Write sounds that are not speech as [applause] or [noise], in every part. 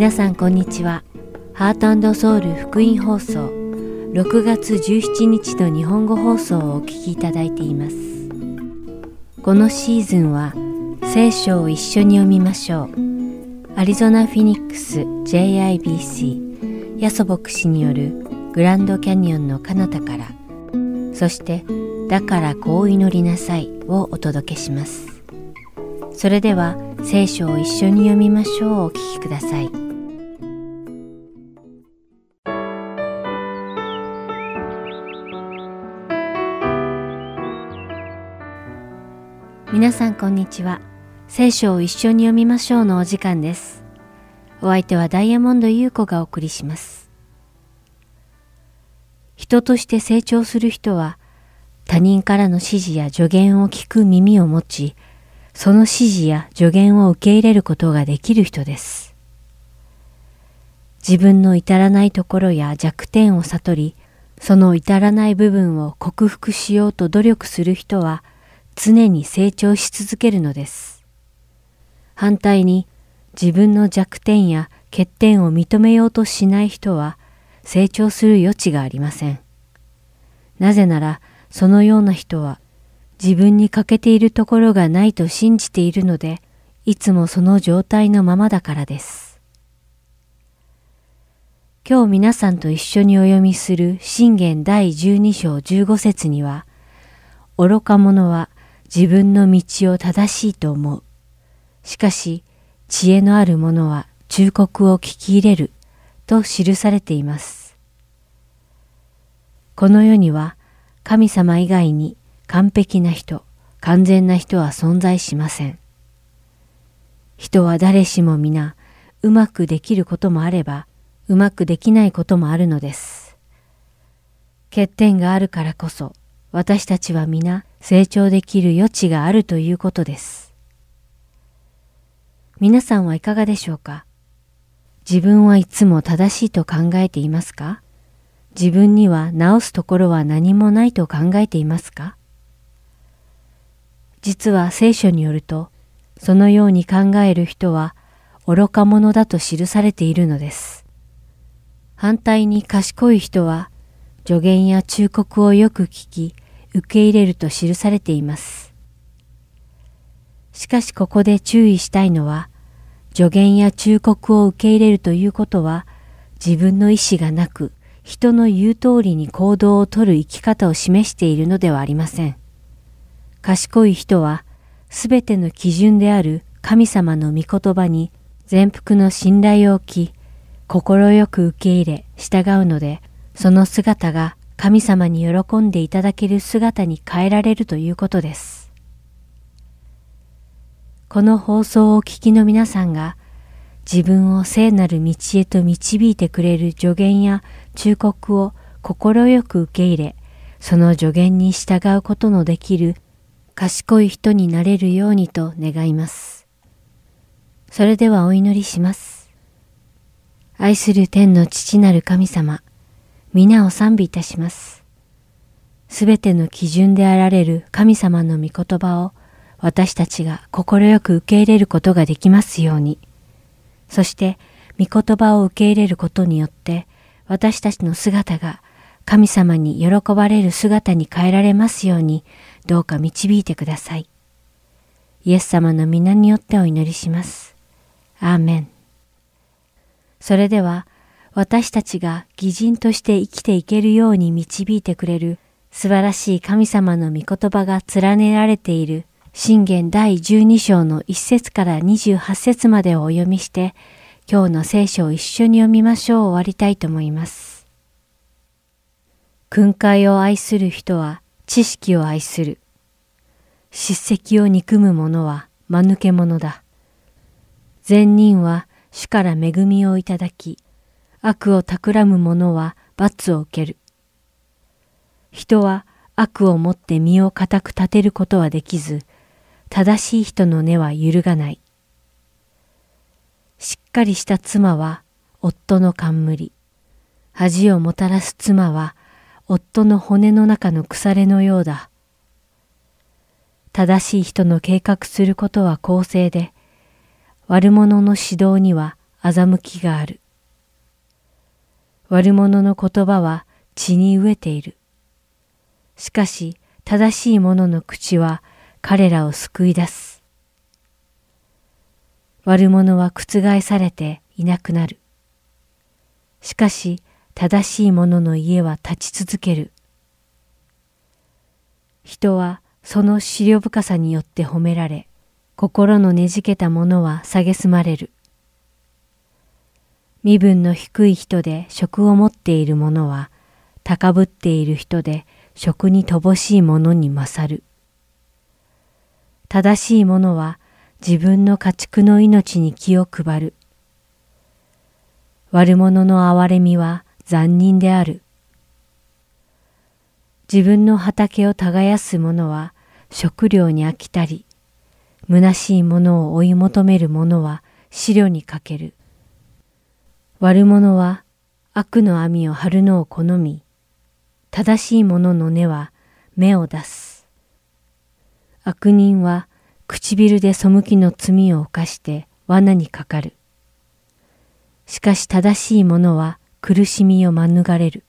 皆さんこんにちは。ハートソウル福音放送6月17日の日本語放送をお聞きいただいています。このシーズンは聖書を一緒に読みましょう。アリゾナ・フィニックス JIBC ヤソ牧師によるグランドキャニオンの彼方からそしてだからこう祈りなさいをお届けします。それでは聖書を一緒に読みましょうお聞きください。皆さんこんにちは。聖書を一緒に読みましょうのお時間です。お相手はダイヤモンド優子がお送りします。人として成長する人は他人からの指示や助言を聞く耳を持ち、その指示や助言を受け入れることができる人です。自分の至らないところや弱点を悟り、その至らない部分を克服しようと努力する人は常に成長し続けるのです。反対に自分の弱点や欠点を認めようとしない人は成長する余地がありません。なぜならそのような人は自分に欠けているところがないと信じているので、いつもその状態のままだからです。今日皆さんと一緒にお読みする信玄第12章15節には、愚か者は自分の道を正しいと思う。しかし、知恵のある者は忠告を聞き入れると記されています。この世には神様以外に完璧な人、完全な人は存在しません。人は誰しも皆、うまくできることもあれば、うまくできないこともあるのです。欠点があるからこそ、私たちは皆成長できる余地があるということです。皆さんはいかがでしょうか？自分はいつも正しいと考えていますか？自分には直すところは何もないと考えていますか？実は聖書によると、そのように考える人は愚か者だと記されているのです。反対に賢い人は助言や忠告をよく聞き、受け入れると記されています。しかしここで注意したいのは、助言や忠告を受け入れるということは、自分の意志がなく、人の言う通りに行動をとる生き方を示しているのではありません。賢い人は、すべての基準である神様の御言葉に全幅の信頼を置き、快く受け入れ従うので、その姿が神様に喜んでいただける姿に変えられるということです。この放送をお聞きの皆さんが、自分を聖なる道へと導いてくれる助言や忠告を快く受け入れ、その助言に従うことのできる賢い人になれるようにと願います。それではお祈りします。愛する天の父なる神様、皆を賛美いたします。すべての基準であられる神様の御言葉を私たちが快く受け入れることができますように。そして、御言葉を受け入れることによって、私たちの姿が神様に喜ばれる姿に変えられますように、どうか導いてください。イエス様の皆によってお祈りします。アーメン。それでは、私たちが義人として生きていけるように導いてくれる素晴らしい神様の御言葉が連ねられている信玄第12章の1節から28節までをお読みして、今日の聖書を一緒に読みましょう終わりたいと思います。訓戒を愛する人は知識を愛する。叱責を憎む者は間抜け者だ。善人は主から恵みをいただき、悪を企む者は罰を受ける。人は悪をもって身を固く立てることはできず、正しい人の根は揺るがない。しっかりした妻は夫の冠。恥をもたらす妻は夫の骨の中の腐れのようだ。正しい人の計画することは公正で、悪者の指導には欺きがある。悪者の言葉は血に飢えている。しかし正しい者の口は彼らを救い出す。悪者は覆されていなくなる。しかし正しい者の家は立ち続ける。人はその思慮深さによって褒められ、心のねじけた者は蔑まれる。身分の低い人で職を持っている者は、高ぶっている人で職に乏しい者に勝る。正しい者は自分の家畜の命に気を配る。悪者の憐れみは残忍である。自分の畑を耕す者は食料に飽きたり、虚しいものを追い求める者は資料にかける。悪者は悪の網を張るのを好み、正しい者の根は目を出す。悪人は唇で背きの罪を犯して罠にかかる。しかし正しい者は苦しみを免れる。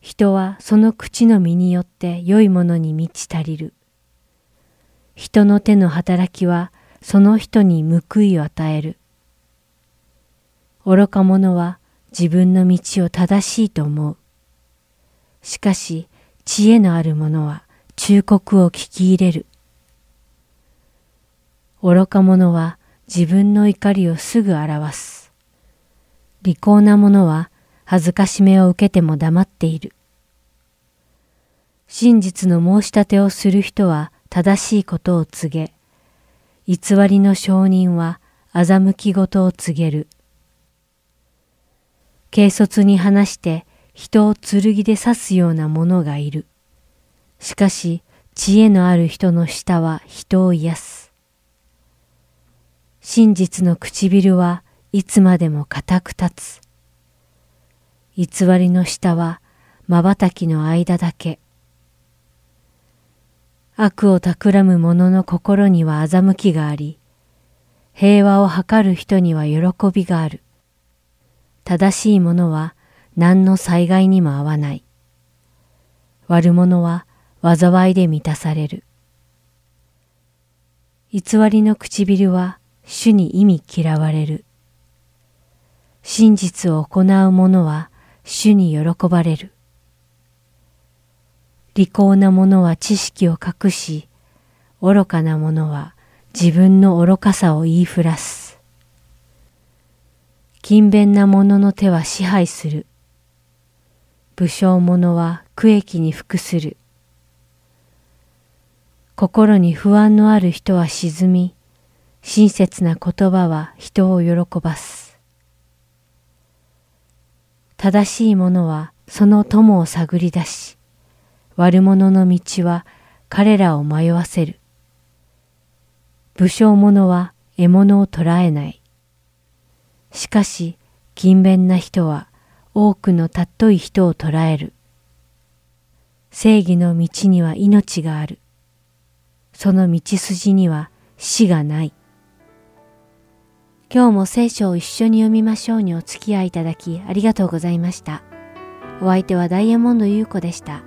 人はその口の実によって良いものに満ち足りる。人の手の働きはその人に報いを与える。愚か者は自分の道を正しいと思う。しかし知恵のある者は忠告を聞き入れる。愚か者は自分の怒りをすぐ表す。利口な者は恥ずかしめを受けても黙っている。真実の申し立てをする人は正しいことを告げ、偽りの証人は欺き事を告げる。軽率に話して人を剣で刺すような者がいる。しかし知恵のある人の舌は人を癒す。真実の唇はいつまでも固く立つ。偽りの下は瞬きの間だけ。悪を企む者の心には欺きがあり、平和を図る人には喜びがある。正しい者は何の災害にも合わない。悪者は災いで満たされる。偽りの唇は主に意味嫌われる。真実を行う者は主に喜ばれる。利口な者は知識を隠し、愚かな者は自分の愚かさを言いふらす。勤勉な者の手は支配する。武将者は区域に服する。心に不安のある人は沈み、親切な言葉は人を喜ばす。正しい者はその友を探り出し、悪者の道は彼らを迷わせる。武将者は獲物を捕らえない。しかし、勤勉な人は多くの尊い人を捕らえる。正義の道には命がある。その道筋には死がない。今日も聖書を一緒に読みましょうにお付き合いいただきありがとうございました。お相手はダイヤモンド優子でした。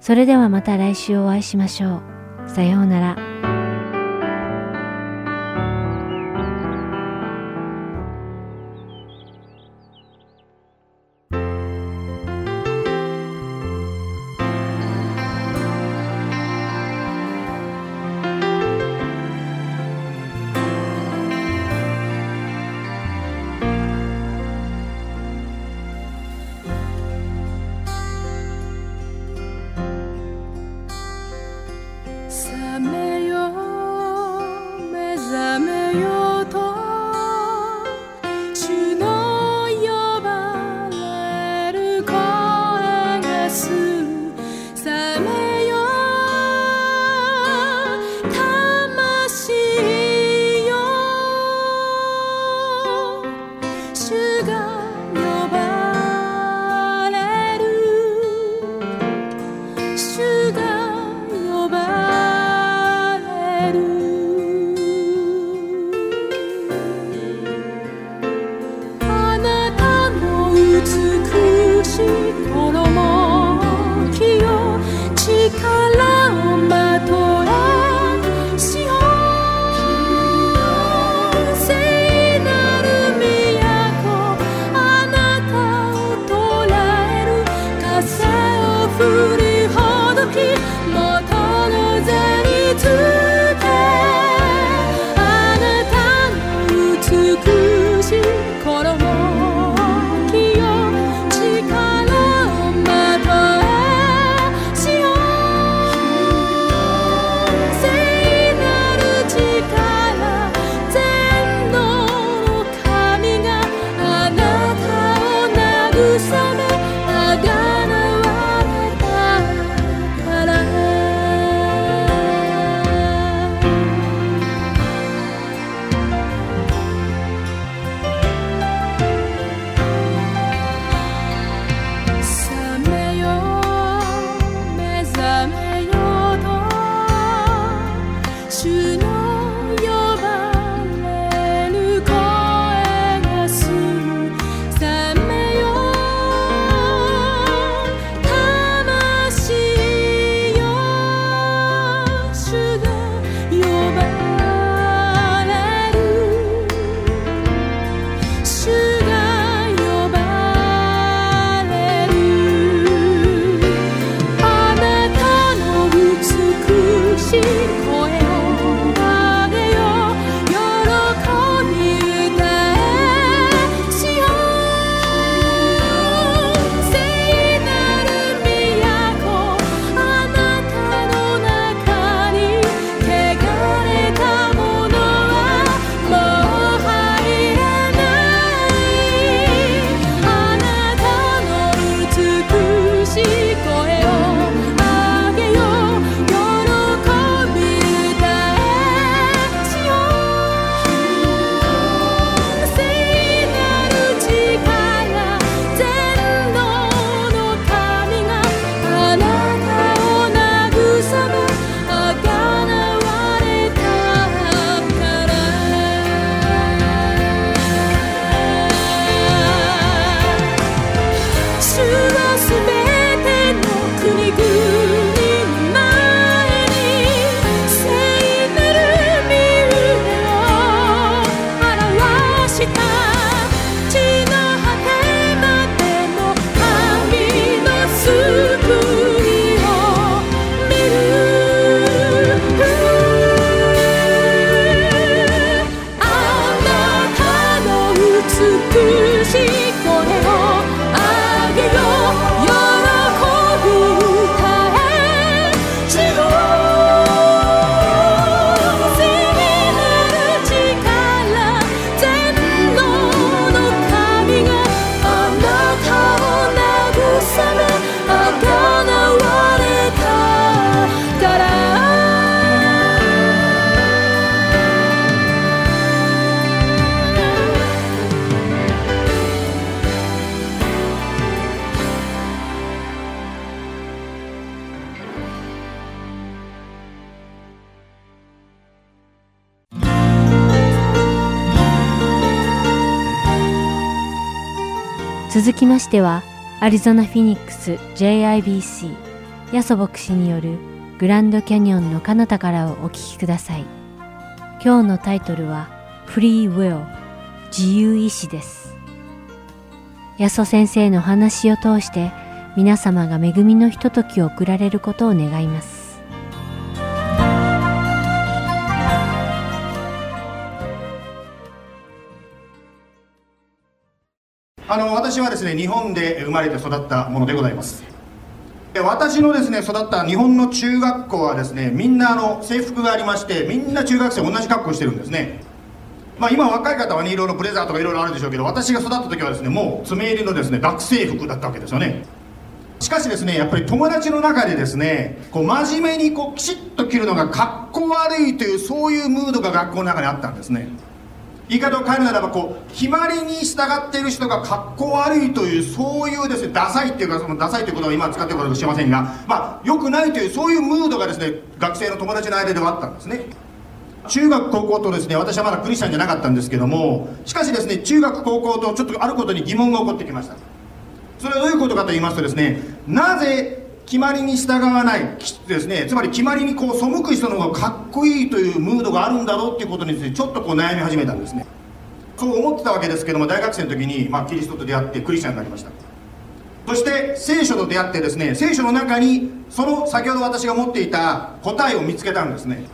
それではまた来週お会いしましょう。さようなら。してはアリゾナ・フィニックス JIBC ヤソ牧師によるグランドキャニオンの彼方からをお聞きください。今日のタイトルはフリーウェル自由意志です。ヤソ先生の話を通して皆様が恵みのひとときを送られることを願います。あの私はですね日本で生まれて育ったものでございます。私のですね育った日本の中学校はですねみんなあの制服がありましてみんな中学生同じ格好してるんですね。まあ今若い方はねいろいろブレザーとかいろいろあるでしょうけど私が育った時はですねもう爪入りのですね学生服だったわけですよね。しかしですねやっぱり友達の中でですねこう真面目にこうきちっと着るのがかっこ悪いというそういうムードが学校の中にあったんですね。言い方を変えるならばこう決まりに従っている人がかっこ悪いというそういうですねダサいっていうかそのダサいということは今使ってることかもしれませんがまあ良くないというそういうムードがですね学生の友達の間ではあったんですね。中学高校とですね私はまだクリスチャンじゃなかったんですけどもしかしですね中学高校とちょっとあることに疑問が起こってきました。それはどういうことかと言いますとですねなぜ決まりに従わない。ですね。つまり決まりにこう背く人の方がかっこいいというムードがあるんだろうっていうことについてちょっとこう悩み始めたんですね。そう思ってたわけですけども大学生の時に、まあ、キリストと出会ってクリスチャンになりました。そして聖書と出会ってですね聖書の中にその先ほど私が持っていた答えを見つけたんですね。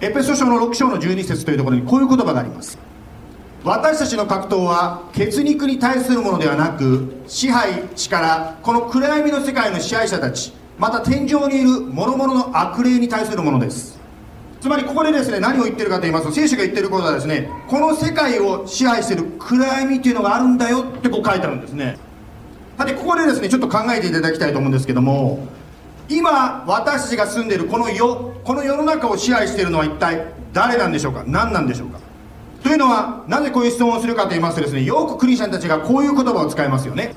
エペソ書の6章の12節というところにこういう言葉があります。私たちの格闘は血肉に対するものではなく支配力この暗闇の世界の支配者たちまた天井にいる諸々の悪霊に対するものです。つまりここでですね何を言ってるかと言いますと聖書が言ってることはですねこの世界を支配してる暗闇というのがあるんだよってこう書いてあるんですね。さてここでですねちょっと考えていただきたいと思うんですけども今私たちが住んでいるこの世この世の中を支配しているのは一体誰なんでしょうか？何なんでしょうか？というのはなぜこういう質問をするかと言いますとですねよくクリスチャンたちがこういう言葉を使いますよね。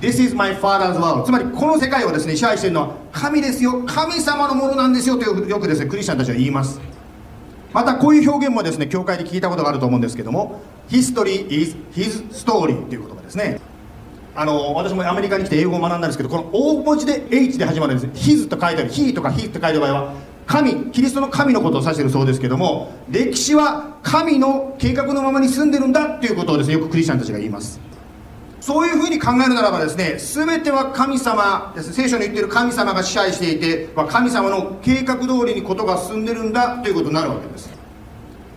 This is my father's world つまりこの世界をですね支配しているのは神ですよ。神様のものなんですよとよくですねクリスチャンたちは言います。またこういう表現もですね教会で聞いたことがあると思うんですけども History is his story という言葉ですね。あの私もアメリカに来て英語を学んだんですけどこの大文字で H で始まるんです。His と書いてある。He とか He って書いてある場合は神キリストの神のことを指しているそうですけども歴史は神の計画のままに住んでるんだっていうことをですねよくクリスチャンたちが言います。そういうふうに考えるならばですね全ては神様です、聖書に言ってる神様が支配していて、ま、神様の計画通りにことが進んでるんだということになるわけです。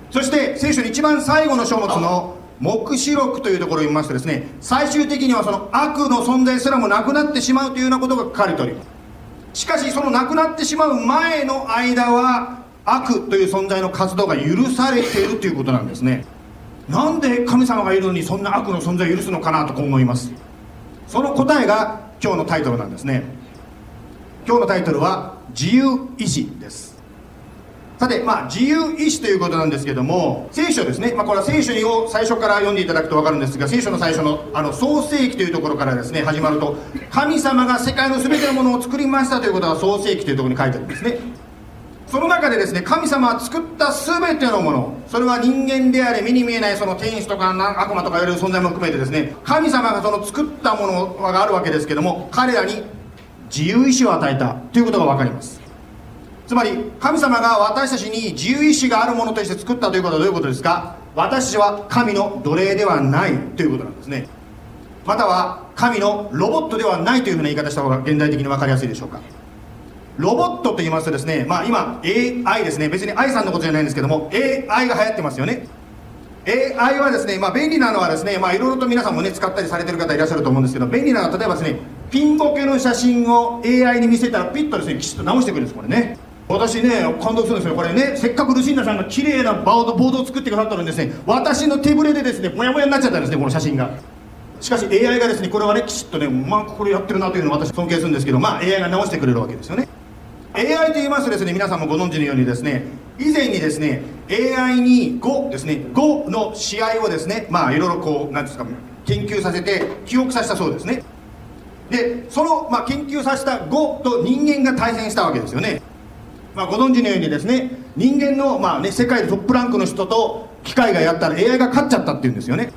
そして聖書の一番最後の書物の黙示録というところを見ますとですね最終的にはその悪の存在すらもなくなってしまうというようなことが書かれております。しかしその亡くなってしまう前の間は悪という存在の活動が許されているということなんですね。なんで神様がいるのにそんな悪の存在を許すのかなと思います。その答えが今日のタイトルなんですね。今日のタイトルは自由意志です。さて、まあ、自由意志ということなんですけども聖書ですね、まあ、これは聖書を最初から読んでいただくと分かるんですが聖書の最初のあの創世記というところからですね始まると神様が世界の全てのものを作りましたということは創世記というところに書いてあるんですね。その中でですね神様は作った全てのものそれは人間であれ目に見えないその天使とか悪魔とかいわれる存在も含めてですね神様がその作ったものがあるわけですけども彼らに自由意志を与えたということが分かります。つまり神様が私たちに自由意志があるものとして作ったということはどういうことですか？私たちは神の奴隷ではないということなんですね。または神のロボットではないというふうな言い方した方が現代的に分かりやすいでしょうか？ロボットと言いますとですねまあ今 AI ですね。別に AI さんのことじゃないんですけども AI が流行ってますよね。AI はですね、まあ、便利なのはですね、まあ、いろいろと皆さんもね、使ったりされてる方いらっしゃると思うんですけど、便利なのは、例えばですね、ピンボケの写真を AI に見せたら、ピッとですね、きちっと直してくるんです、これね。私ね感動するんですよ。これねせっかくルシンナさんが綺麗なボードボードを作ってくださったのにですね私の手ぶれでですねモヤモヤになっちゃったんですねこの写真が。しかし AI がですねこれはねきちっとねまくこれやってるなというのを私尊敬するんですけどまあ AI が直してくれるわけですよね。AI と言いますとですね皆さんもご存知のようにですね以前にですね AI に5ですね5の試合をですねまあいろいろこう何ですか研究させて記憶させたそうですね。でその、まあ、研究させた5と人間が対戦したわけですよね。まあ、ご存知のようにですね人間の、まあね、世界でトップランクの人と機械がやったら AI が勝っちゃったっていうんですよね。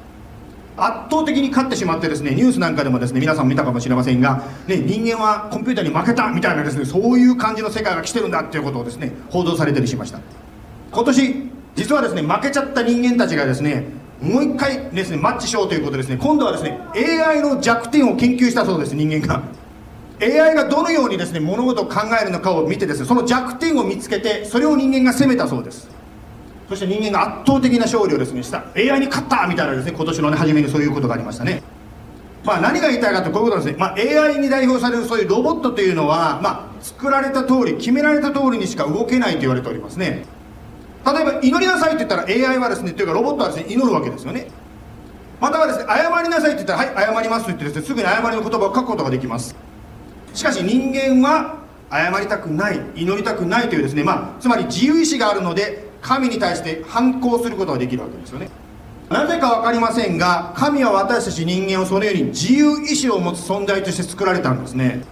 圧倒的に勝ってしまってですねニュースなんかでもですね皆さん見たかもしれませんが、ね、人間はコンピューターに負けたみたいなですねそういう感じの世界が来てるんだっていうことをですね報道されたりしました。今年実はですね負けちゃった人間たちがですねもう一回ですねマッチしようということですね今度はですね AI の弱点を研究したそうです人間が。AI がどのようにですね物事を考えるのかを見てですねその弱点を見つけてそれを人間が責めたそうです。そして人間が圧倒的な勝利をですねした。AI に勝ったみたいなですね今年の、ね、初めにそういうことがありましたね。まあ何が言いたいかとこういうことですね、まあ、AI に代表されるそういうロボットというのは、まあ、作られた通り決められた通りにしか動けないと言われておりますね。例えば祈りなさいって言ったら AI はですねというかロボットはですね祈るわけですよね。またはですね謝りなさいって言ったらはい謝りますと言ってですねすぐに謝りの言葉を書くことができます。しかし人間は謝りたくない祈りたくないというですねまあつまり自由意志があるので神に対して反抗することができるわけですよね。なぜか分かりませんが神は私たち人間をそのように自由意志を持つ存在として作られたんですね。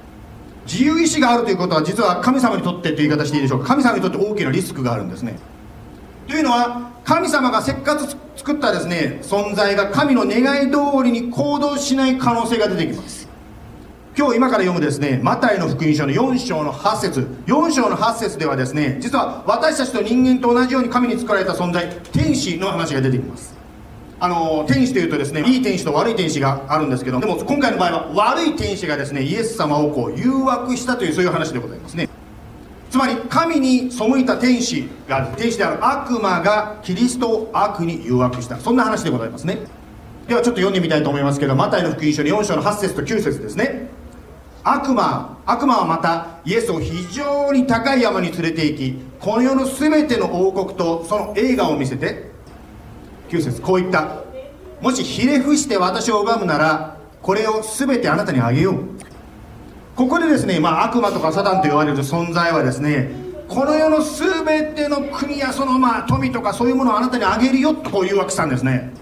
自由意志があるということは実は神様にとってという言い方していいでしょうか。神様にとって大きなリスクがあるんですね。というのは神様がせっかく作ったですね存在が神の願い通りに行動しない可能性が出てきます。今日今から読むですねマタイの福音書の4章の8節。4章の8節ではですね実は私たちと人間と同じように神に作られた存在天使の話が出てきます。あの天使というとですねいい天使と悪い天使があるんですけどでも今回の場合は悪い天使がですねイエス様をこう誘惑したというそういう話でございますね。つまり神に背いた天使が天使である悪魔がキリストを悪に誘惑した。そんな話でございますね。ではちょっと読んでみたいと思いますけどマタイの福音書の4章の8節と9節ですね。悪魔悪魔はまたイエスを非常に高い山に連れて行きこの世の全ての王国とその映画を見せて9節こう言った。もしひれ伏して私を拝むならこれを全てあなたにあげよう。ここでですね、まあ、悪魔とかサタンと言われる存在はですねこの世の全ての国やそのまあ富とかそういうものをあなたにあげるよとこう誘惑したんですね。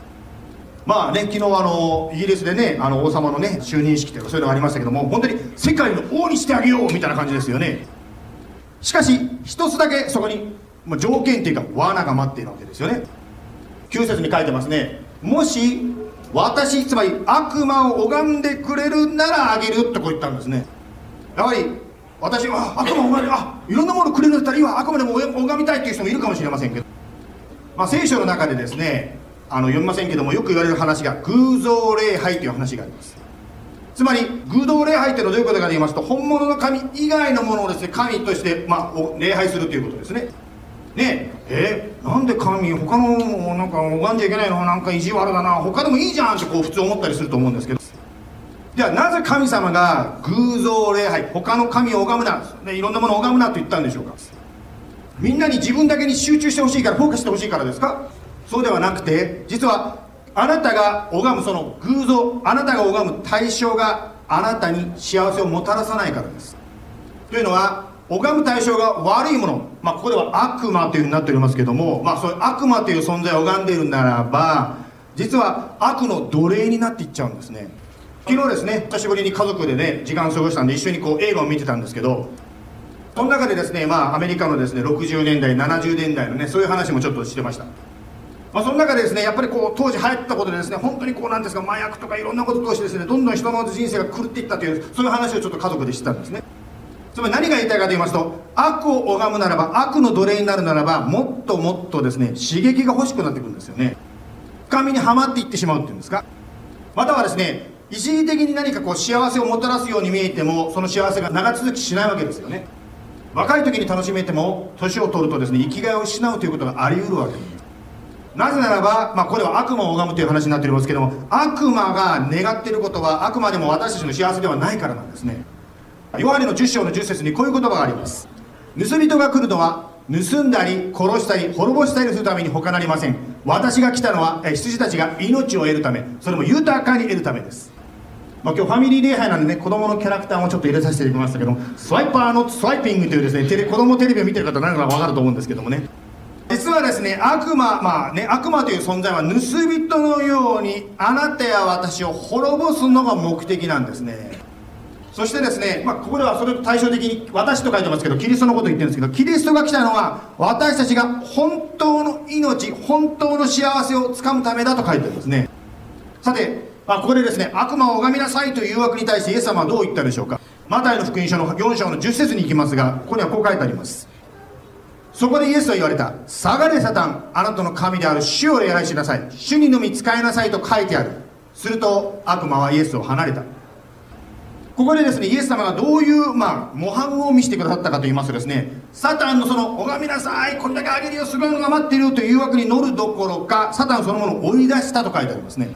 まあね、昨日あのイギリスでねあの王様のね就任式とかそういうのがありましたけども本当に世界の王にしてあげようみたいな感じですよね。しかし一つだけそこに、まあ、条件っていうか罠が待っているわけですよね。9節に書いてますね。もし私つまり悪魔を拝んでくれるならあげるとこう言ったんですね。やはり私は悪魔を拝んであいろんなものくれるんだったらいいわ悪魔でも拝みたいっていう人もいるかもしれませんけど、まあ、聖書の中でですねあの読みませんけどもよく言われる話が偶像礼拝という話があります。つまり偶像礼拝っていうのはどういうことかと言いますと本物の神以外のものをですね神として、まあ、礼拝するということですね。ねえー、なんで神他のなんか拝んじゃいけないの？なんか意地悪だな。他でもいいじゃんってこう普通思ったりすると思うんですけど。ではなぜ神様が偶像礼拝他の神を拝むな、ね、いろんなものを拝むなと言ったんでしょうか。みんなに自分だけに集中してほしいからフォーカスしてほしいからですか？そうではなくて実はあなたが拝むその偶像あなたが拝む対象があなたに幸せをもたらさないからです。というのは拝む対象が悪いもの、まあ、ここでは悪魔というふうになっておりますけども、まあ、そういう悪魔という存在を拝んでいるならば実は悪の奴隷になっていっちゃうんですね。昨日ですね久しぶりに家族でね時間を過ごしたんで一緒にこう映画を見てたんですけどその中でですねまあアメリカのですね60年代70年代のねそういう話もちょっとしてました。まあ、その中でですねやっぱりこう当時流行ったことでですね本当にこうなんですか麻薬とかいろんなことを通してですねどんどん人の人生が狂っていったというそういう話をちょっと家族で知ったんですね。つまり何が言いたいかと言いますと悪を拝むならば悪の奴隷になるならばもっともっとですね刺激が欲しくなってくるんですよね。深みにはまっていってしまうっていうんですか。またはですね一時的に何かこう幸せをもたらすように見えてもその幸せが長続きしないわけですよね。若い時に楽しめても年を取るとですね生きがいを失うということがあり得るわけです。なぜならば、まあ、これは悪魔を拝むという話になっておりますけども悪魔が願っていることはあくまでも私たちの幸せではないからなんですね。ヨハネの10章の10節にこういう言葉があります。盗人が来るのは盗んだり殺したり滅ぼしたりするために他なりません。私が来たのは羊たちが命を得るため。それも豊かに得るためです。まあ、今日ファミリー礼拝なんでね子供のキャラクターもちょっと入れさせていただきましたけどもスワイパーのスワイピングというですねテレ子供テレビを見てる方何か分かると思うんですけどもね。実はですね悪魔まあね悪魔という存在は盗人のようにあなたや私を滅ぼすのが目的なんですね。そしてですね、まあ、ここではそれと対照的に私と書いてますけどキリストのことを言ってるんですけどキリストが来たのは私たちが本当の命本当の幸せをつかむためだと書いてるんですね。さて、まあ、ここでですね悪魔を拝みなさいという誘惑に対してイエス様はどう言ったでしょうか。マタイの福音書の4章の10節に行きますがここにはこう書いてあります。そこでイエスは言われた。下がれサタンあなたの神である主を礼拝しなさい。主にのみ使いなさいと書いてある。すると悪魔はイエスを離れた。ここでですねイエス様がどういう、まあ、模範を見せてくださったかと言いますとですねサタンのその拝みなさいこれだけあげるよすごいのが待っているという誘惑に乗るどころかサタンそのものを追い出したと書いてありますね。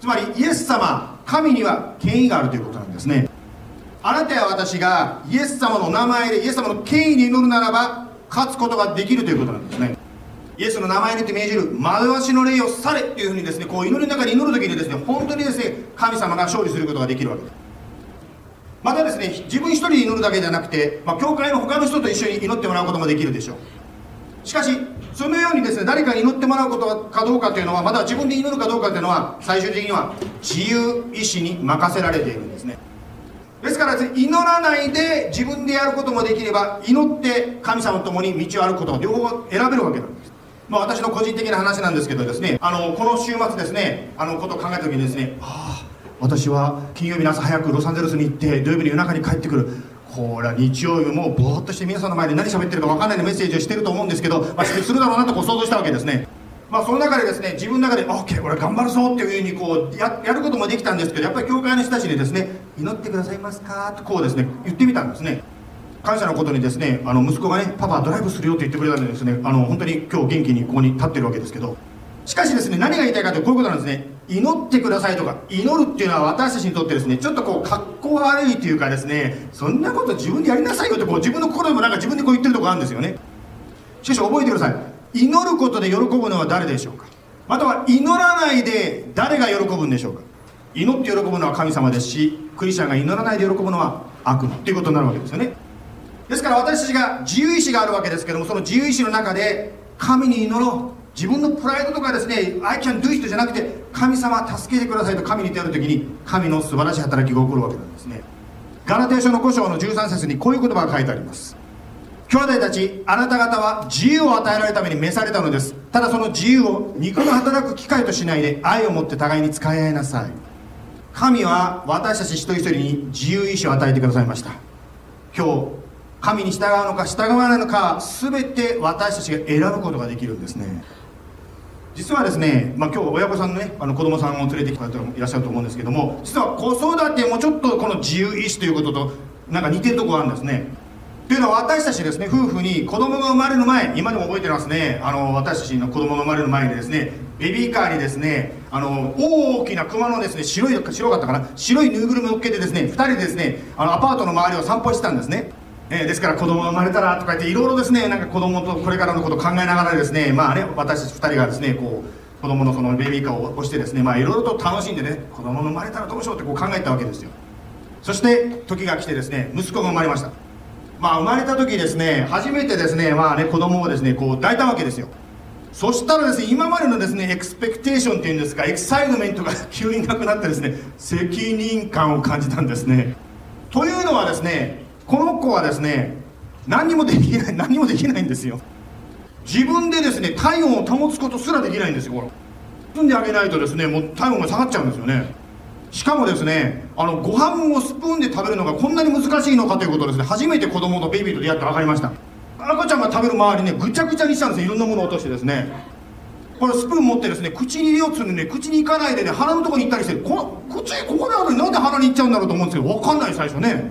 つまりイエス様神には権威があるということなんですね。あなたや私がイエス様の名前でイエス様の権威に祈るならば勝つことができるということなんですね。イエスの名前にて命じる惑わしの霊を去れっていうふうにですねこう祈りの中に祈る時にですね本当にですね神様が勝利することができるわけです。またですね自分一人で祈るだけじゃなくて、まあ、教会の他の人と一緒に祈ってもらうこともできるでしょう。しかしそのようにですね誰かに祈ってもらうことかどうかというのはまた自分で祈るかどうかというのは最終的には自由意志に任せられているんですね。ですから祈らないで自分でやることもできれば祈って神様と共に道を歩くことを両方選べるわけなんです。まあ私の個人的な話なんですけどですねあのこの週末ですねあのことを考えた時にですねああ私は金曜日の朝早くロサンゼルスに行って土曜日の夜中に帰ってくる。ほら日曜日もうぼーっとして皆さんの前で何喋ってるか分かんないでメッセージをしてると思うんですけど、まあ、するだろうなとこう想像したわけですね。まあその中でですね自分の中で OK 俺頑張るぞっていうふうにこうややることもできたんですけどやっぱり教会の人たちにですね祈ってくださいますか？とこうですね言ってみたんですね。感謝のことにですねあの息子がねパパドライブするよって言ってくれたんでですねあの本当に今日元気にここに立ってるわけですけど。しかしですね何が言いたいかというとこういうことなんですね。祈ってくださいとか祈るっていうのは私たちにとってですねちょっとこう格好悪いというかですねそんなこと自分でやりなさいよってこう自分の心でもなんか自分でこう言ってるとこあるんですよね。しかし覚えてください。祈ることで喜ぶのは誰でしょうか？または祈らないで誰が喜ぶんでしょうか？祈って喜ぶのは神様ですしクリスチャンが祈らないで喜ぶのは悪魔。ということになるわけですよね。ですから私たちが自由意志があるわけですけどもその自由意志の中で神に祈ろう。自分のプライドとかですね I can do it じゃなくて神様助けてくださいと神に言ってやる時に神の素晴らしい働きが起こるわけなんですね。ガラテー書の5章の13節にこういう言葉が書いてあります。兄弟たちあなた方は自由を与えられるために召されたのです。ただその自由を肉の働く機会としないで愛を持って互いに使い合いなさい。神は私たち一人一人に自由意志を与えてくださいました。今日神に従うのか従わないのか全て私たちが選ぶことができるんですね。実はですね、まあ、今日親御さんのねあの子供さんを連れてきた方もいらっしゃると思うんですけども実は子育てもちょっとこの自由意志ということとなんか似てるとこがあるんですね。というのは私たちですね夫婦に子供が生まれる前今でも覚えてますね。あの私たちの子供が生まれる前にですねベビーカーにですねあの大きな熊のですね白い白かったかな？白いぬいぐるみを乗っけてですね2人でですねあのアパートの周りを散歩してたんですね。えー、ですから子供が生まれたらとか言っていろいろですねなんか子供とこれからのことを考えながらですねまあね私たち2人がですねこう子供のそのベビーカーを押してですねまあいろいろと楽しんでね子供が生まれたらどうしようってこう考えたわけですよ。そして時が来てですね息子が生まれました。まあ生まれた時ですね初めてですねまあね子供をですねこう抱いたわけですよ。そしたらですね今までのですねエクスペクテーションっていうんですかエクサイトメントが [laughs] 急になくなってですね責任感を感じたんですね。というのはですねこの子はですね何にもできない何もできないんですよ。自分でですね体温を保つことすらできないんですよほら包んであげないとですねもう体温が下がっちゃうんですよね。しかもですねあのご飯をスプーンで食べるのがこんなに難しいのかということですね初めて子供とベイビーと出会って分かりました。赤ちゃんが食べる周りねぐちゃぐちゃにしたんですよいろんなものを落としてですね。これスプーン持ってですね口に入れようとするね口に行かないでね鼻のとこに行ったりしてこの口ここにあるのになんで鼻に行っちゃうんだろうと思うんですけど分かんない最初ね。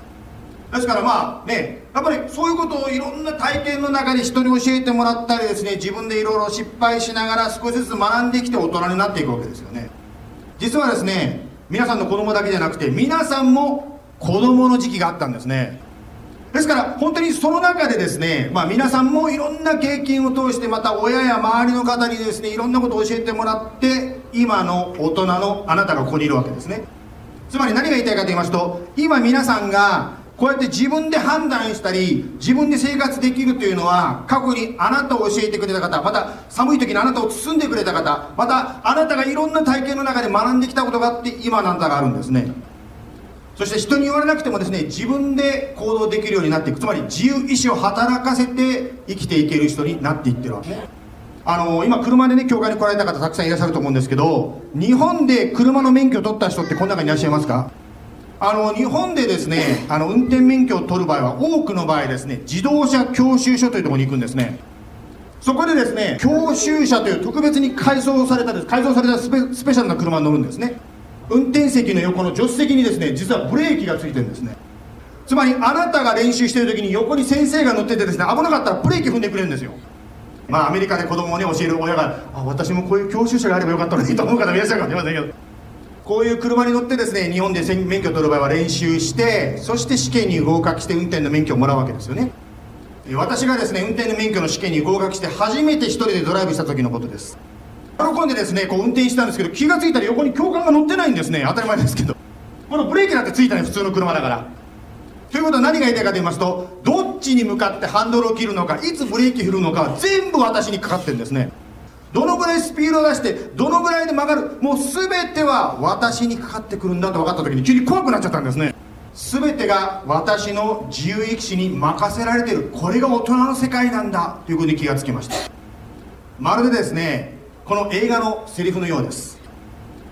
ですからまあねやっぱりそういうことをいろんな体験の中で人に教えてもらったりですね自分でいろいろ失敗しながら少しずつ学んできて大人になっていくわけですよね。実はですね皆さんの子供だけじゃなくて皆さんも子供の時期があったんですね。ですから本当にその中でですね、まあ、皆さんもいろんな経験を通してまた親や周りの方にですねいろんなことを教えてもらって今の大人のあなたがここにいるわけですね。つまり何が言いたいかと言いますと今皆さんがこうやって自分で判断したり自分で生活できるというのは過去にあなたを教えてくれた方また寒い時にあなたを包んでくれた方またあなたがいろんな体験の中で学んできたことがあって今あなたがあるんですね。そして人に言われなくてもですね自分で行動できるようになっていく。つまり自由意志を働かせて生きていける人になっていってるわけね。あの今車でね教会に来られた方たくさんいらっしゃると思うんですけど日本で車の免許取った人ってこの中にいらっしゃいますか？あの日本でですねあの運転免許を取る場合は多くの場合ですね自動車教習所というところに行くんですね。そこでですね教習車という特別に改装されたです改造されたスペスペシャルな車に乗るんですね。運転席の横の助手席にですね実はブレーキがついてるんですね。つまりあなたが練習してる時に横に先生が乗っててですね危なかったらブレーキ踏んでくれるんですよ。まあアメリカで子供をね教える親があ私もこういう教習車があればよかったのにと思う方もいらっしゃるかもしれませんけど。こういう車に乗ってですね日本で免許取る場合は練習してそして試験に合格して運転の免許をもらうわけですよね。私がですね運転の免許の試験に合格して初めて一人でドライブした時のことです。喜んでですねこう運転したんですけど気が付いたら横に教官が乗ってないんですね。当たり前ですけど。このブレーキなんてついたね普通の車だから。ということは何が言いたいかと言いますとどっちに向かってハンドルを切るのかいつブレーキ振るのか全部私にかかってるんですね。どのぐらいスピードを出してどのぐらいで曲がるもう全ては私にかかってくるんだと分かった時に急に怖くなっちゃったんですね全てが私の自由意志に任せられているこれが大人の世界なんだということに気がつきましたまるでですねこの映画のセリフのようです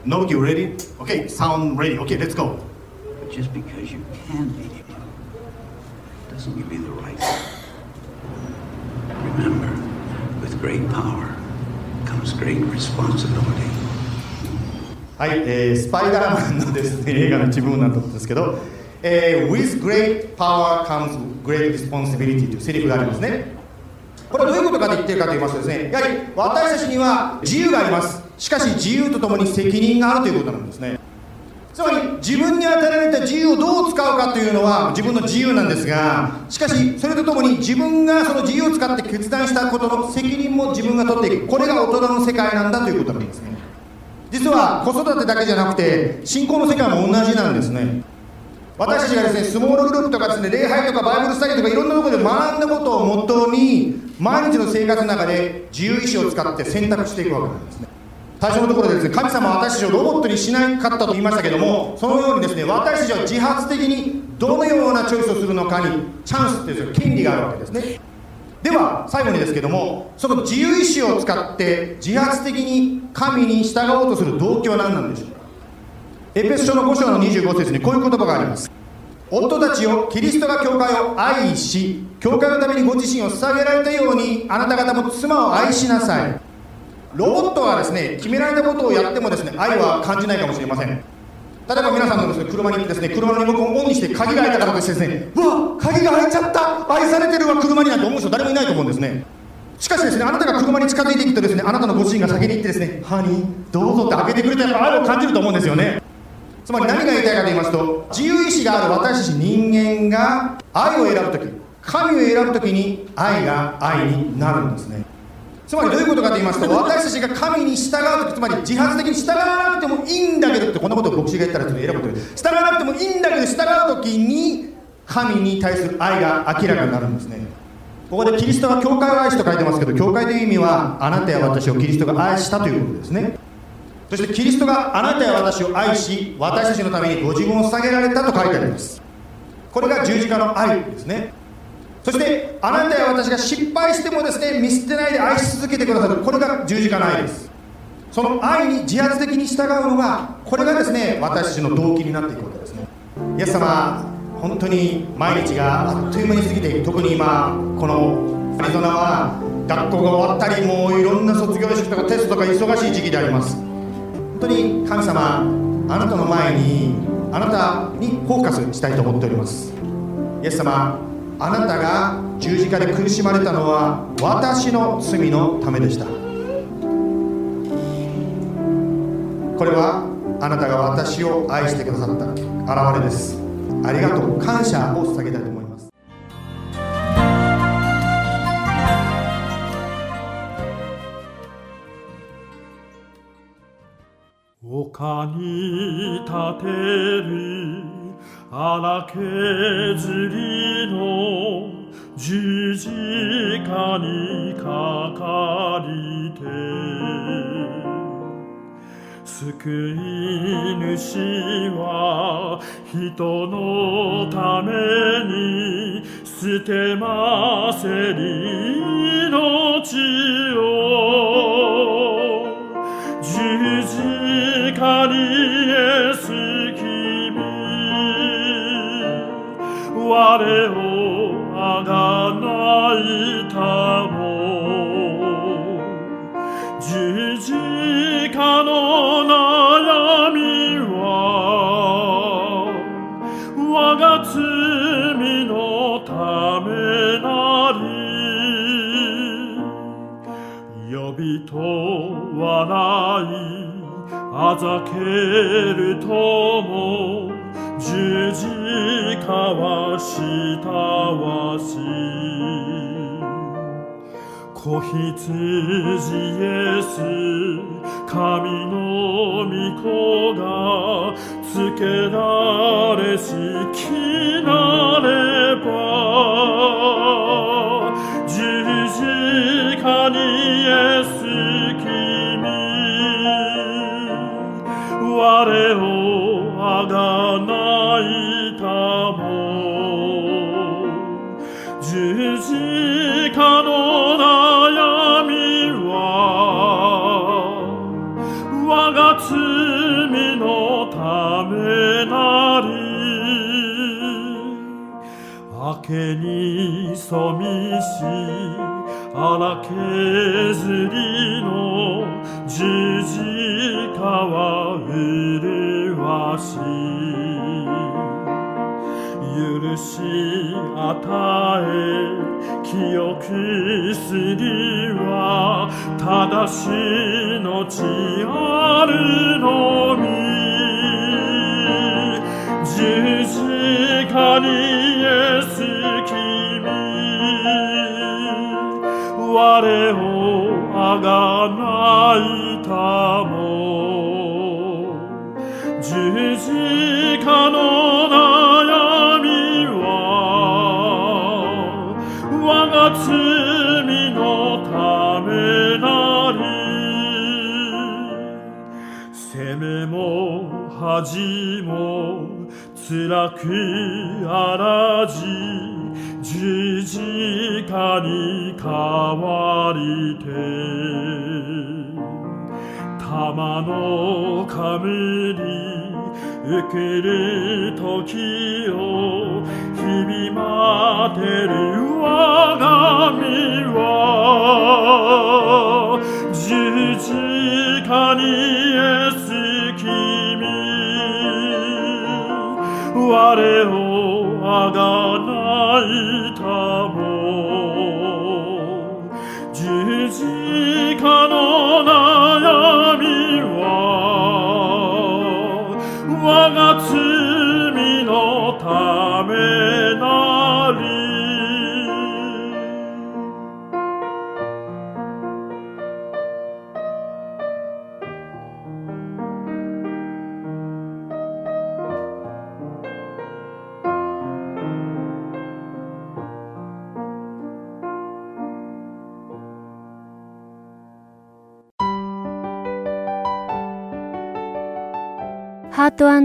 Nobuki, ready? Okay, sound ready. Okay, let's go. Just because you can be doesn't give you the right. Remember, with great power はい、えー、スパイダーマンのですね映画の一部なんですけど、えー、With great power comes great responsibility というセリフがありますね。これどういうことかと言ってるかと言いますとですねやはり私たちには自由があります。しかし自由とともに責任があるということなんですね。つまり自分に与えられた自由をどう使うかというのは自分の自由なんですがしかしそれとともに自分がその自由を使って決断したことの責任も自分が取っていく。これが大人の世界なんだということなんですね。実は子育てだけじゃなくて信仰の世界も同じなんですね。私たちがですねスモールグループとかですね礼拝とかバイブルスタディとかいろんなところで学んだことをもとに毎日の生活の中で自由意志を使って選択していくわけなんですね。最初のところでですね神様は私たちをロボットにしなかったと言いましたけどもそのようにですね私たちは自発的にどのようなチョイスをするのかにチャンスっていう権利があるわけですね。では最後にですけどもその自由意志を使って自発的に神に従おうとする動機は何なんでしょうか。エペス書の5章の25節にこういう言葉があります。夫たちをキリストが教会を愛し教会のためにご自身を捧げられたようにあなた方も妻を愛しなさい。ロボットはですね決められたことをやってもですね愛は感じないかもしれません。例えば皆さんのです、ね、車にですね車のリモコンをオンにして鍵が開いたからとしてですねうわ鍵が開いちゃった。愛されてるわ車になんて思う人誰もいないと思うんですね。しかしですねあなたが車に近づいていくとですねあなたのご主人が先に行ってですねハニーどうぞって開けてくれたら愛を感じると思うんですよね。つまり何が言いたいかと言いますと自由意志がある私たち人間が愛を選ぶ時神を選ぶ時に愛が愛になるんですね。つまりどういうことかと言いますと私たちが神に従う時つまり自発的に従わなくてもいいんだけどってこんなことを牧師が言ったらちょっと偉いこと言う従わなくてもいいんだけど従う時に神に対する愛が明らかになるんですね。ここでキリストは教会を愛しと書いてますけど教会という意味はあなたや私をキリストが愛したということですね。そしてキリストがあなたや私を愛し私たちのためにご自分を捧げられたと書いてあります。これが十字架の愛ですね。そしてあなたや私が失敗してもですね見捨てないで愛し続けてくださる。これが十字架の愛です。その愛に自発的に従うのがこれがですね私たちの動機になっていくわけですね。イエス様本当に毎日があっという間に過ぎて特に今このアリゾナは学校が終わったりもういろんな卒業式とかテストとか忙しい時期であります。本当に神様あなたの前にあなたにフォーカスしたいと思っております。イエス様あなたが十字架で苦しまれたのは私の罪のためでした。これはあなたが私を愛してくださった現れです。ありがとう。感謝を捧げたいと思います。丘に立てる荒削りの十字架にかかりて救い主は人のために捨てませり命を誰をあがないたも十字架の悩みは我が罪のためなり。呼びとはないあざけるとも十字架はしたわし。子羊イエス神の御子がつけられしきなれば十字架にイエス君。我をあがに染みし荒削りの十字架は麗し許し与え清くすりは正しのちあるのみ。十字架にがないたも十字架の悩みは我が罪のためなり。責めも恥も辛くあらじ。十字架に変わり。て玉の冠受ける時を日々待てる我が身は十字架にエス君。我をあがないたも。十字架の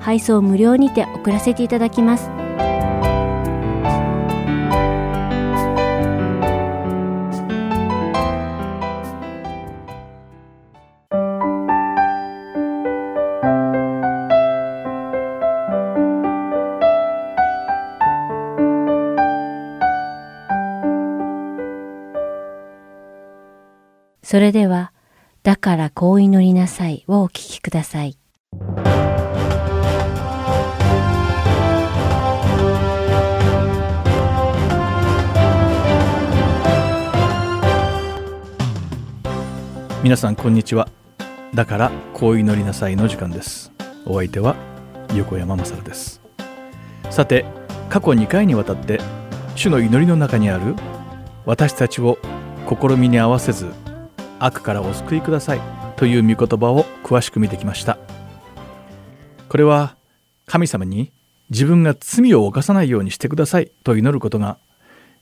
配送無料にて送らせていただきますそれでは、だからこう祈りなさいをお聞きください。皆さんこんにちは。だからこう祈りなさいの時間です。お相手は横山まさるです。さて過去2回にわたって主の祈りの中にある私たちを試みに合わせず悪からお救いくださいという御言葉を詳しく見てきました。これは神様に自分が罪を犯さないようにしてくださいと祈ることが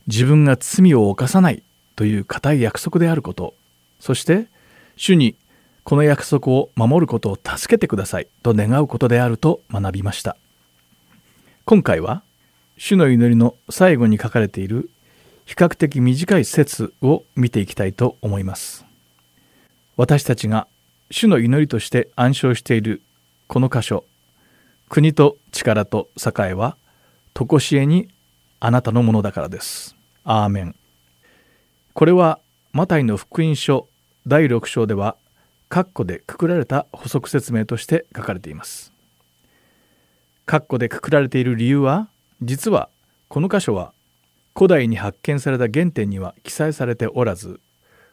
自分が罪を犯さないという固い約束であること。そして主にこの約束を守ることを助けてください。と願うことであると学びました。今回は主の祈りの最後に書かれている比較的短い説を見ていきたいと思います。私たちが主の祈りとして暗唱しているこの箇所国と力と栄は常しえにあなたのものだからです。アーメン。これはマタイの福音書第6章では括弧でくくられた補足説明として書かれています。括弧でくくられている理由は実はこの箇所は古代に発見された原点には記載されておらず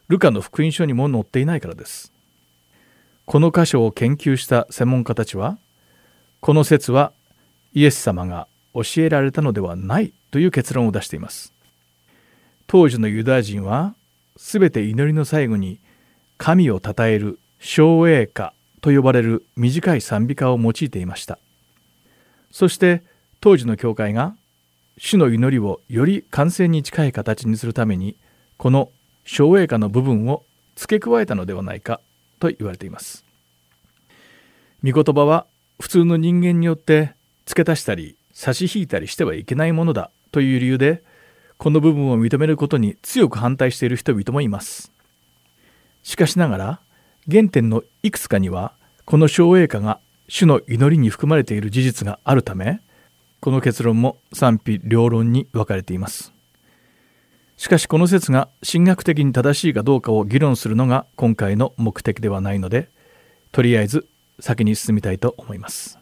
ルカの福音書にも載っていないからです。この箇所を研究した専門家たちはこの説はイエス様が教えられたのではないという結論を出しています。当時のユダヤ人はすべて祈りの最後に神を称える唱栄歌と呼ばれる短い賛美歌を用いていました。そして当時の教会が主の祈りをより完全に近い形にするためにこの唱栄歌の部分を付け加えたのではないかと言われています。御言葉は普通の人間によって付け足したり差し引いたりしてはいけないものだという理由でこの部分を認めることに強く反対している人々もいます。しかしながら原点のいくつかにはこの唱栄歌が主の祈りに含まれている事実があるためこの結論も賛否両論に分かれています。しかしこの説が神学的に正しいかどうかを議論するのが今回の目的ではないのでとりあえず先に進みたいと思います、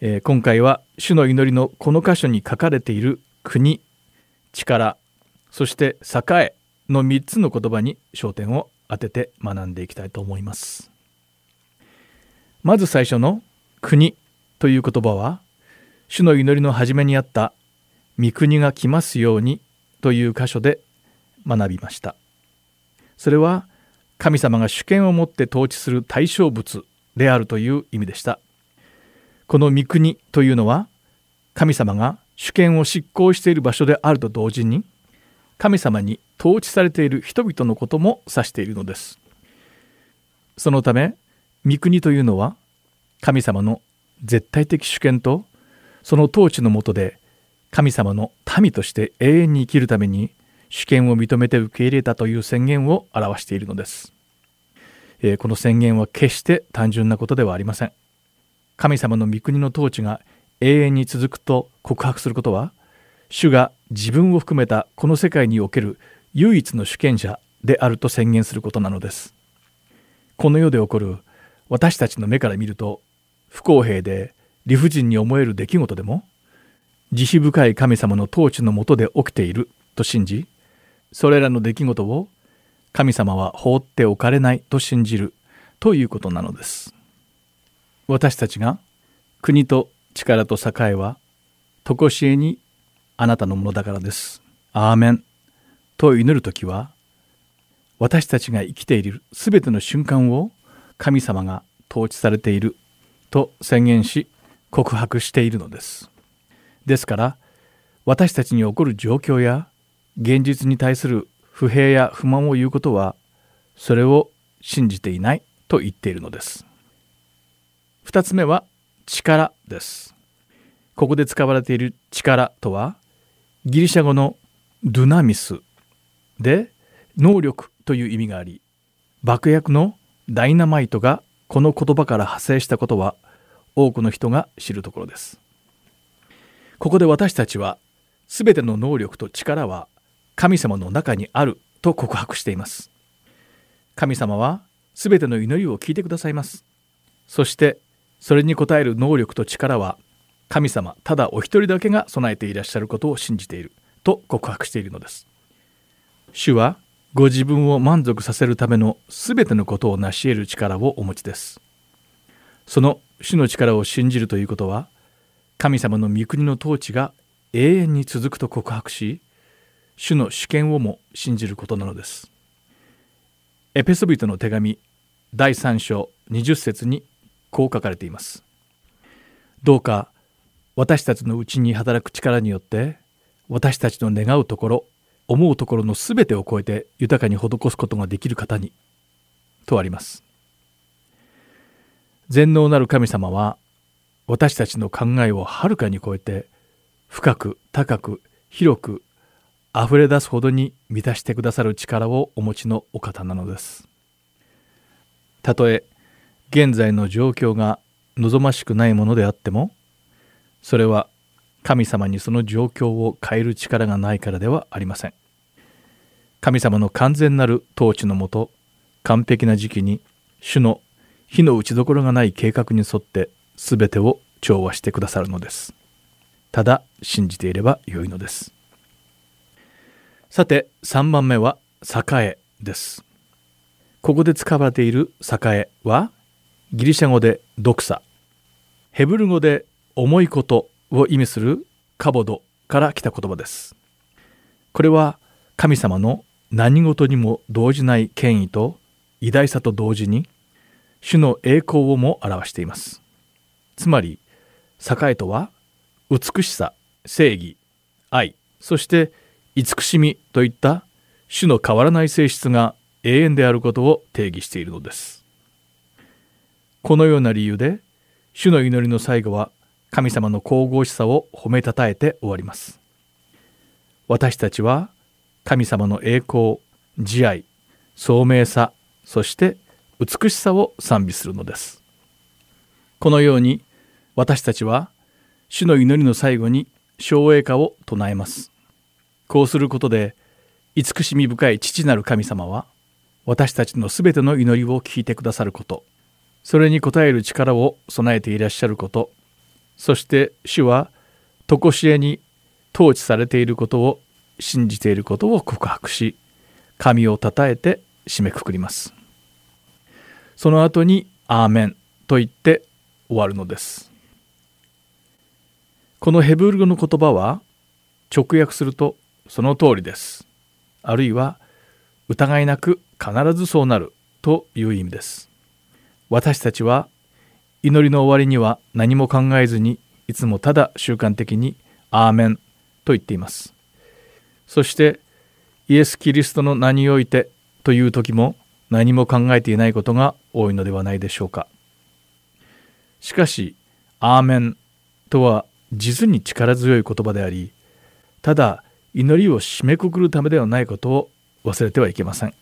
えー、今回は主の祈りのこの箇所に書かれている国力そして栄の3つの言葉に焦点を当てて学んでいきたいと思います。まず最初の国という言葉は主の祈りの初めにあった御国が来ますようにという箇所で学びました。それは神様が主権を持って統治する対象物であるという意味でした。この御国というのは神様が主権を執行している場所であると同時に神様に統治されている人々のことも指しているのです。そのため御国というのは神様の絶対的主権とその統治のもとで神様の民として永遠に生きるために主権を認めて受け入れたという宣言を表しているのです、えー、この宣言は決して単純なことではありません。神様の御国の統治が永遠に続くと告白することは主が自分を含めたこの世界における唯一の主権者であると宣言することなのですこの世で起こる私たちの目から見ると不公平で理不尽に思える出来事でも慈悲深い神様の統治のもとで起きていると信じそれらの出来事を神様は放っておかれないと信じるということなのです私たちが国と力と栄えは常しえにあなたのものだからです。アーメン。と祈る時は私たちが生きているすべての瞬間を神様が統治されていると宣言し告白しているのです。ですから私たちに起こる状況や現実に対する不平や不満を言うことはそれを信じていないと言っているのです。2つ目は力です。ここで使われている力とはギリシャ語のドゥナミスで能力という意味があり爆薬のダイナマイトがこの言葉から派生したことは多くの人が知るところです。ここで私たちは全ての能力と力は神様の中にあると告白しています。神様は全ての祈りを聞いてくださいます。そしてそれに応える能力と力は神様ただお一人だけが備えていらっしゃることを信じていると告白しているのです主はご自分を満足させるための全てのことを成し得る力をお持ちです。その主の力を信じるということは神様の御国の統治が永遠に続くと告白し主の主権をも信じることなのです。エペソビトの手紙第3章20節にこう書かれています。どうか私たちのうちに働く力によって私たちの願うところ思うところのすべてを超えて豊かに施すことができる方にとあります。全能なる神様は私たちの考えをはるかに超えて深く高く広くあふれ出すほどに満たしてくださる力をお持ちのお方なのです。たとえ現在の状況が望ましくないものであってもそれは神様にその状況を変える力がないからではありません。神様の完全なる統治のもと完璧な時期に主の火の打ちどころがない計画に沿って全てを調和してくださるのです。ただ信じていればよいのです。さて3番目は栄です。ここで使われている栄はギリシャ語で独さヘブル語で重いこと。を意味するカボドから来た言葉です。これは神様の何事にも動じない権威と偉大さと同時に主の栄光をも表しています。つまり栄とは美しさ正義愛そして慈しみといった主の変わらない性質が永遠であることを定義しているのです。このような理由で主の祈りの最後は神様の神々しさを褒めたたえて終わります私たちは神様の栄光慈愛聡明さそして美しさを賛美するのですこのように私たちは主の祈りの最後に昭栄歌を唱えますこうすることで慈しみ深い父なる神様は私たちのすべての祈りを聞いてくださることそれに応える力を備えていらっしゃることそして主は常しえに統治されていることを信じていることを告白し神をたたえて締めくくります。その後に「アーメン」と言って終わるのです。このヘブル語の言葉は直訳するとその通りです。あるいは疑いなく必ずそうなるという意味です。私たちは祈りの終わりには何も考えずにいつもただ習慣的に「アーメン」と言っていますそしてイエス・キリストの名においてという時も何も考えていないことが多いのではないでしょうか。しかし、アーメンとは実に力強い言葉であり、ただ祈りを締めくくるためではないことを忘れてはいけません。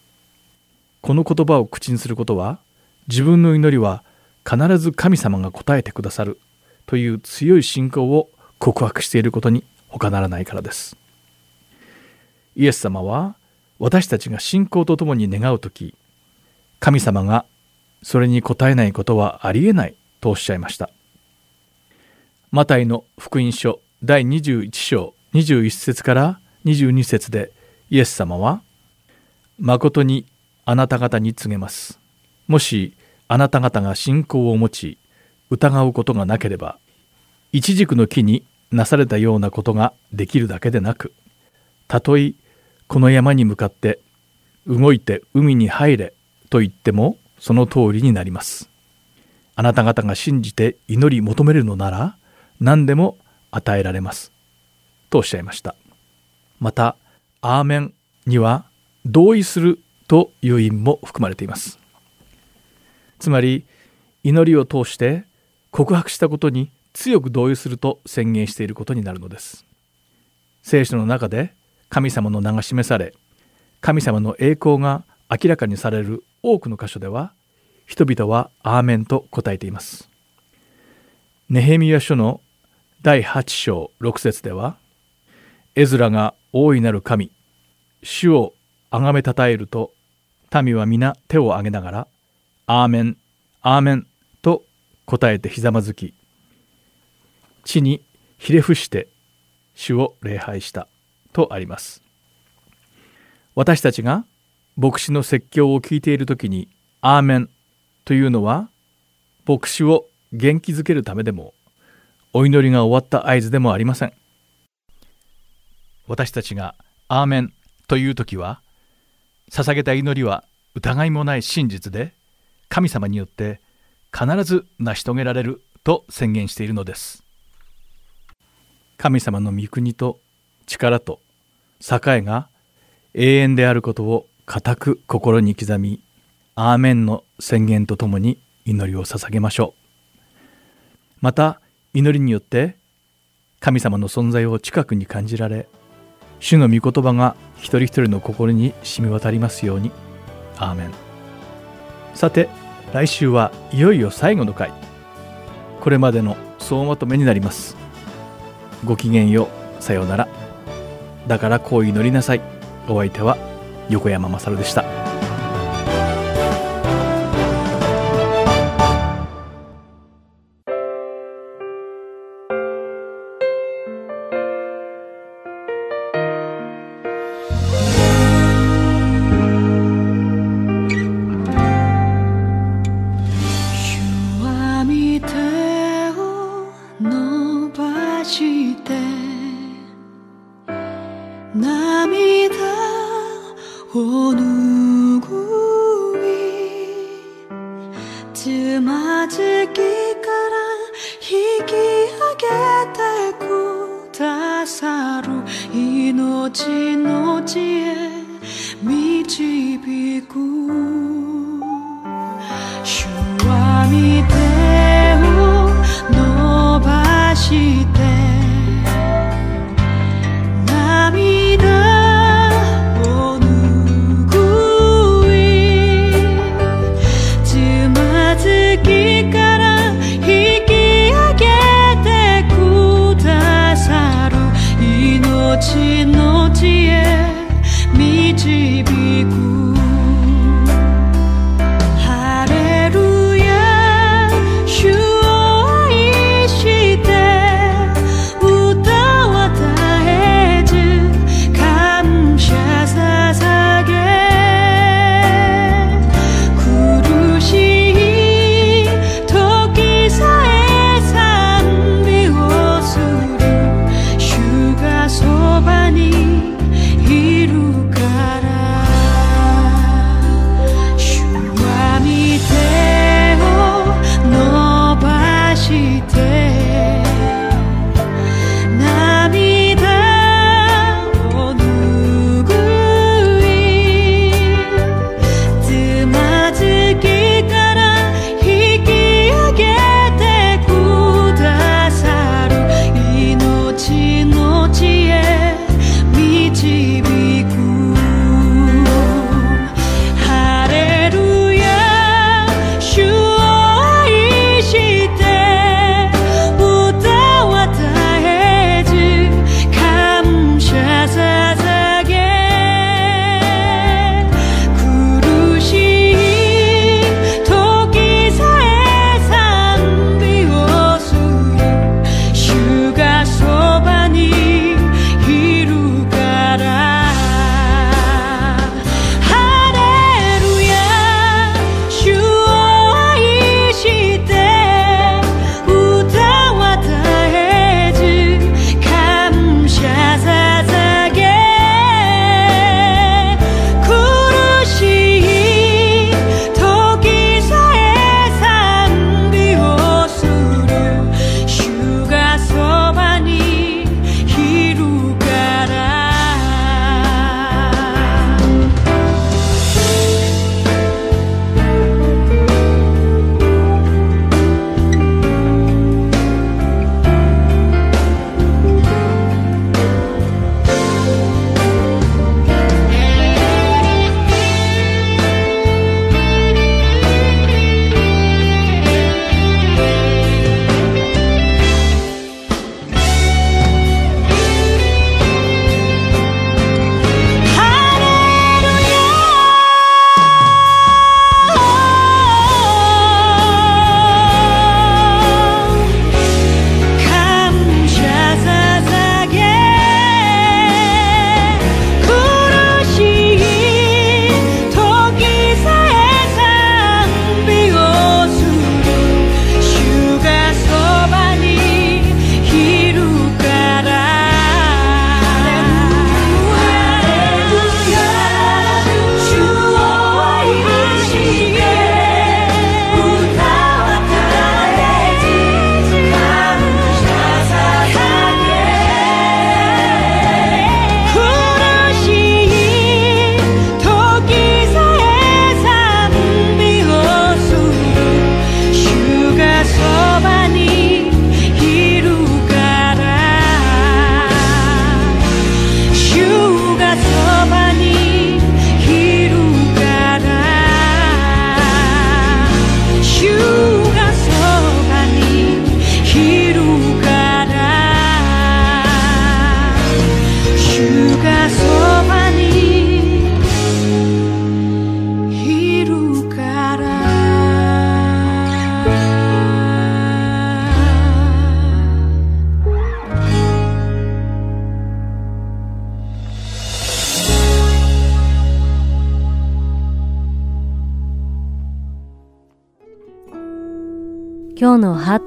この言葉を口にすることは、自分の祈りは必ず神様が答えてくださる。という強い信仰を告白していることに他ならないからです。イエス様は私たちが信仰とともに願う時神様がそれに応えないことはありえないとおっしゃいました。マタイの福音書第21章21節から22節でイエス様は「誠にあなた方に告げます」もしあなた方が信仰を持ち疑うことがなければ一軸の木になされたようなことができるだけでなくたとえこの山に向かって動いて海に入れと言ってもその通りになります。あなた方が信じて祈り求めるのなら何でも与えられます。とおっしゃいました。また、アーメンには同意するという意味も含まれています。つまり、祈りを通して告白したことに強く同意すると宣言していることになるのです。聖書の中で神様の名が示され神様の栄光が明らかにされる多くの箇所では人々は「アーメン」と答えています。ネヘミヤ書の第8章6節ではエズラが大いなる神主を崇めたたえると民は皆手を挙げながら「アーメンアーメン」と答えてひざまずき地にひれ伏して主を礼拝した。とあります。私たちが牧師の説教を聞いている時に「アーメン」というのは牧師を元気づけるためでもお祈りが終わった合図でもありません。私たちが「アーメン」という時は捧げた祈りは疑いもない真実で神様によって必ず成し遂げられると宣言しているのです。神様の御国と力と栄えが永遠であることを固く心に刻みアーメンの宣言とともに祈りを捧げましょう。また祈りによって神様の存在を近くに感じられ主の御言葉が一人一人の心に染み渡りますように。アーメン。さて来週はいよいよ最後の回。これまでの総まとめになります。ごきげんよう。さようなら。だからこう祈りなさい。お相手は横山勝でした。ちの地へ